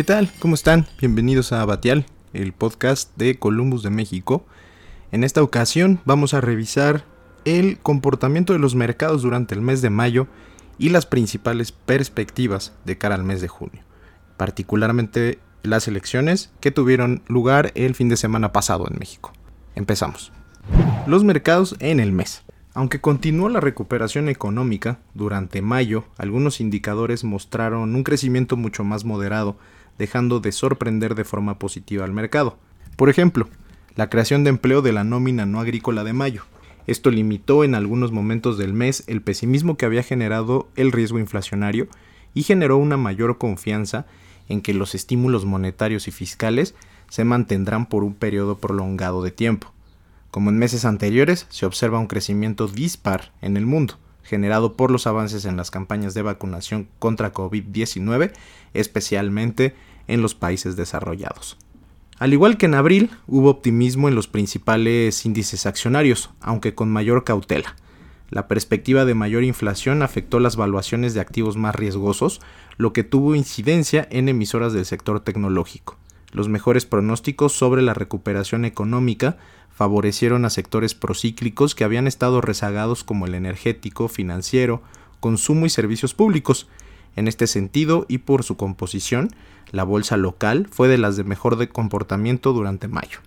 ¿Qué tal? ¿Cómo están? Bienvenidos a Batial, el podcast de Columbus de México. En esta ocasión vamos a revisar el comportamiento de los mercados durante el mes de mayo y las principales perspectivas de cara al mes de junio, particularmente las elecciones que tuvieron lugar el fin de semana pasado en México. Empezamos. Los mercados en el mes. Aunque continuó la recuperación económica, durante mayo algunos indicadores mostraron un crecimiento mucho más moderado, dejando de sorprender de forma positiva al mercado. Por ejemplo, la creación de empleo de la nómina no agrícola de mayo. Esto limitó en algunos momentos del mes el pesimismo que había generado el riesgo inflacionario y generó una mayor confianza en que los estímulos monetarios y fiscales se mantendrán por un periodo prolongado de tiempo. Como en meses anteriores, se observa un crecimiento dispar en el mundo, generado por los avances en las campañas de vacunación contra COVID-19, especialmente en los países desarrollados. Al igual que en abril, hubo optimismo en los principales índices accionarios, aunque con mayor cautela. La perspectiva de mayor inflación afectó las valuaciones de activos más riesgosos, lo que tuvo incidencia en emisoras del sector tecnológico. Los mejores pronósticos sobre la recuperación económica favorecieron a sectores procíclicos que habían estado rezagados como el energético, financiero, consumo y servicios públicos. En este sentido y por su composición, la bolsa local fue de las de mejor comportamiento durante mayo.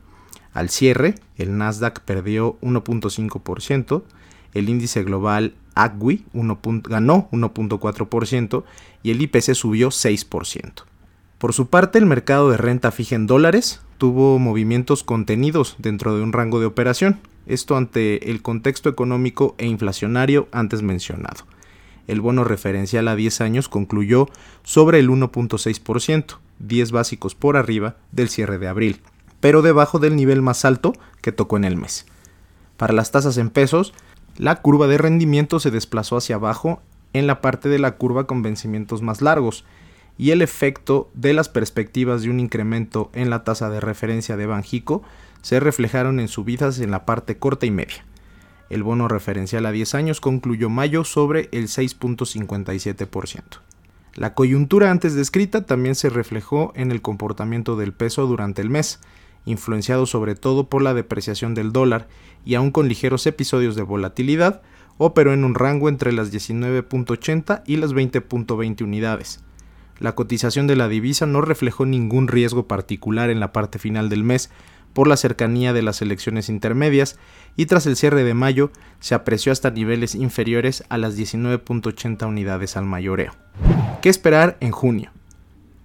Al cierre, el Nasdaq perdió 1.5%, el índice global ACWI ganó 1.4% y el IPC subió 6%. Por su parte, el mercado de renta fija en dólares tuvo movimientos contenidos dentro de un rango de operación, esto ante el contexto económico e inflacionario antes mencionado. El bono referencial a 10 años concluyó sobre el 1.6%, 10 básicos por arriba del cierre de abril, pero debajo del nivel más alto que tocó en el mes. Para las tasas en pesos, la curva de rendimiento se desplazó hacia abajo en la parte de la curva con vencimientos más largos, y el efecto de las perspectivas de un incremento en la tasa de referencia de Banjico se reflejaron en subidas en la parte corta y media. El bono referencial a 10 años concluyó mayo sobre el 6.57%. La coyuntura antes descrita también se reflejó en el comportamiento del peso durante el mes, influenciado sobre todo por la depreciación del dólar y aún con ligeros episodios de volatilidad, operó en un rango entre las 19.80 y las 20.20 unidades la cotización de la divisa no reflejó ningún riesgo particular en la parte final del mes por la cercanía de las elecciones intermedias y tras el cierre de mayo se apreció hasta niveles inferiores a las 19.80 unidades al mayoreo. ¿Qué esperar en junio?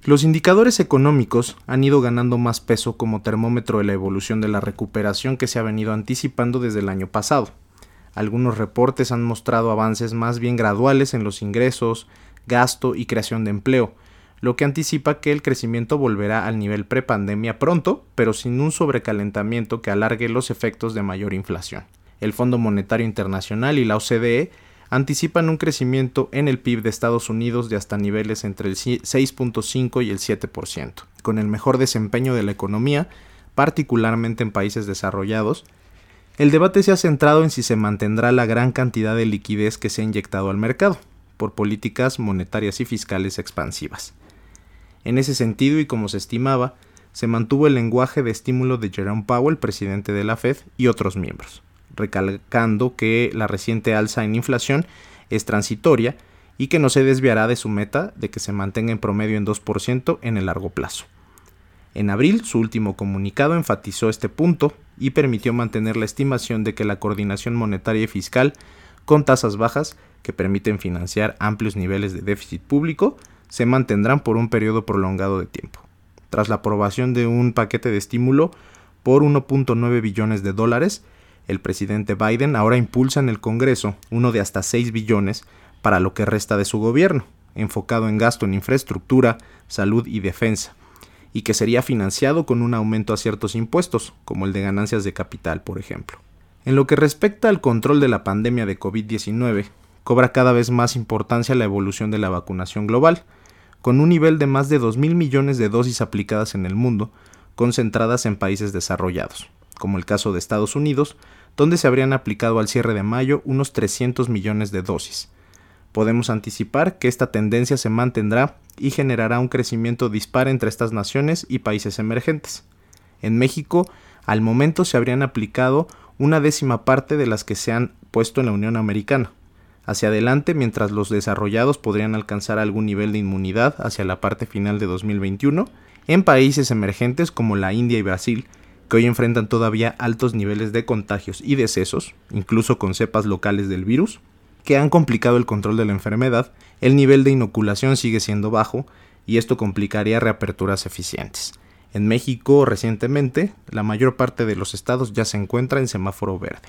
Los indicadores económicos han ido ganando más peso como termómetro de la evolución de la recuperación que se ha venido anticipando desde el año pasado. Algunos reportes han mostrado avances más bien graduales en los ingresos, gasto y creación de empleo, lo que anticipa que el crecimiento volverá al nivel prepandemia pronto, pero sin un sobrecalentamiento que alargue los efectos de mayor inflación. El Fondo Monetario Internacional y la OCDE anticipan un crecimiento en el PIB de Estados Unidos de hasta niveles entre el 6.5 y el 7%, con el mejor desempeño de la economía, particularmente en países desarrollados. El debate se ha centrado en si se mantendrá la gran cantidad de liquidez que se ha inyectado al mercado, por políticas monetarias y fiscales expansivas. En ese sentido, y como se estimaba, se mantuvo el lenguaje de estímulo de Jerome Powell, presidente de la Fed, y otros miembros, recalcando que la reciente alza en inflación es transitoria y que no se desviará de su meta de que se mantenga en promedio en 2% en el largo plazo. En abril, su último comunicado enfatizó este punto y permitió mantener la estimación de que la coordinación monetaria y fiscal con tasas bajas que permiten financiar amplios niveles de déficit público se mantendrán por un periodo prolongado de tiempo. Tras la aprobación de un paquete de estímulo por 1.9 billones de dólares, el presidente Biden ahora impulsa en el Congreso uno de hasta 6 billones para lo que resta de su gobierno, enfocado en gasto en infraestructura, salud y defensa, y que sería financiado con un aumento a ciertos impuestos, como el de ganancias de capital, por ejemplo. En lo que respecta al control de la pandemia de COVID-19, cobra cada vez más importancia la evolución de la vacunación global, con un nivel de más de 2.000 millones de dosis aplicadas en el mundo, concentradas en países desarrollados, como el caso de Estados Unidos, donde se habrían aplicado al cierre de mayo unos 300 millones de dosis. Podemos anticipar que esta tendencia se mantendrá y generará un crecimiento dispar entre estas naciones y países emergentes. En México, al momento se habrían aplicado una décima parte de las que se han puesto en la Unión Americana. Hacia adelante, mientras los desarrollados podrían alcanzar algún nivel de inmunidad hacia la parte final de 2021, en países emergentes como la India y Brasil, que hoy enfrentan todavía altos niveles de contagios y decesos, incluso con cepas locales del virus, que han complicado el control de la enfermedad, el nivel de inoculación sigue siendo bajo y esto complicaría reaperturas eficientes. En México, recientemente, la mayor parte de los estados ya se encuentra en semáforo verde.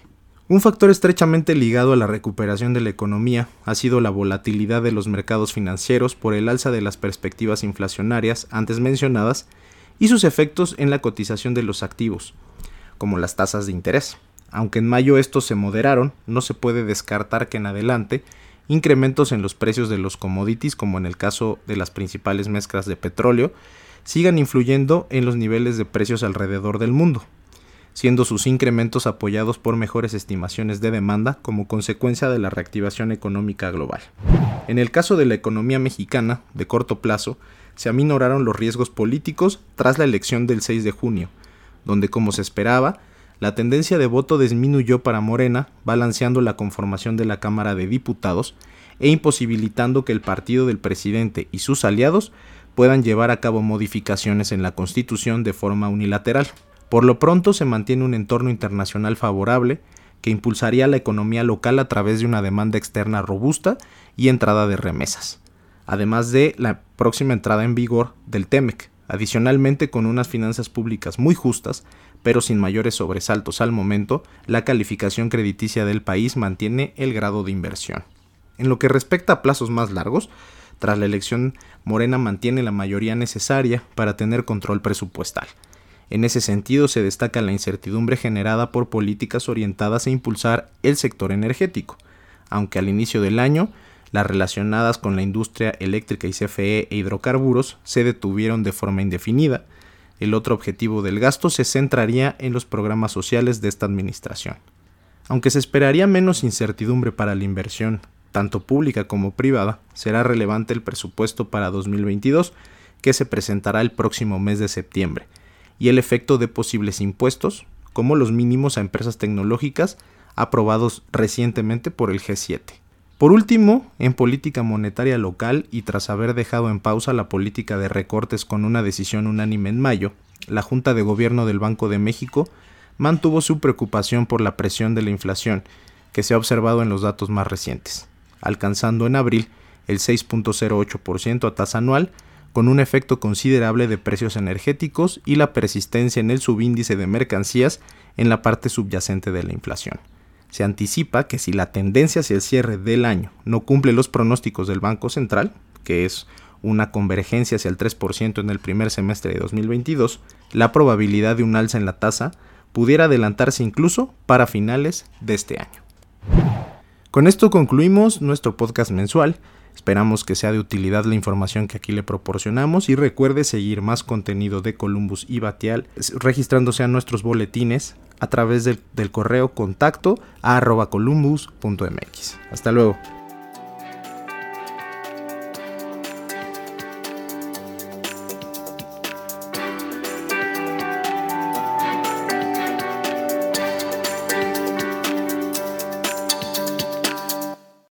Un factor estrechamente ligado a la recuperación de la economía ha sido la volatilidad de los mercados financieros por el alza de las perspectivas inflacionarias antes mencionadas y sus efectos en la cotización de los activos, como las tasas de interés. Aunque en mayo estos se moderaron, no se puede descartar que en adelante incrementos en los precios de los commodities, como en el caso de las principales mezclas de petróleo, sigan influyendo en los niveles de precios alrededor del mundo, siendo sus incrementos apoyados por mejores estimaciones de demanda como consecuencia de la reactivación económica global. En el caso de la economía mexicana, de corto plazo, se aminoraron los riesgos políticos tras la elección del 6 de junio, donde como se esperaba, la tendencia de voto disminuyó para Morena, balanceando la conformación de la Cámara de Diputados e imposibilitando que el partido del presidente y sus aliados puedan llevar a cabo modificaciones en la Constitución de forma unilateral. Por lo pronto se mantiene un entorno internacional favorable que impulsaría la economía local a través de una demanda externa robusta y entrada de remesas, además de la próxima entrada en vigor del TEMEC, adicionalmente con unas finanzas públicas muy justas pero sin mayores sobresaltos al momento, la calificación crediticia del país mantiene el grado de inversión. En lo que respecta a plazos más largos, tras la elección, Morena mantiene la mayoría necesaria para tener control presupuestal. En ese sentido se destaca la incertidumbre generada por políticas orientadas a impulsar el sector energético, aunque al inicio del año las relacionadas con la industria eléctrica y CFE e hidrocarburos se detuvieron de forma indefinida, el otro objetivo del gasto se centraría en los programas sociales de esta administración. Aunque se esperaría menos incertidumbre para la inversión, tanto pública como privada, será relevante el presupuesto para 2022 que se presentará el próximo mes de septiembre, y el efecto de posibles impuestos, como los mínimos a empresas tecnológicas aprobados recientemente por el G7. Por último, en política monetaria local y tras haber dejado en pausa la política de recortes con una decisión unánime en mayo, la Junta de Gobierno del Banco de México mantuvo su preocupación por la presión de la inflación que se ha observado en los datos más recientes, alcanzando en abril el 6.08% a tasa anual, con un efecto considerable de precios energéticos y la persistencia en el subíndice de mercancías en la parte subyacente de la inflación se anticipa que si la tendencia hacia el cierre del año no cumple los pronósticos del Banco Central, que es una convergencia hacia el 3% en el primer semestre de 2022, la probabilidad de un alza en la tasa pudiera adelantarse incluso para finales de este año. Con esto concluimos nuestro podcast mensual. Esperamos que sea de utilidad la información que aquí le proporcionamos y recuerde seguir más contenido de Columbus y Batial registrándose a nuestros boletines a través del, correo contacto a columbus.mx. Hasta luego.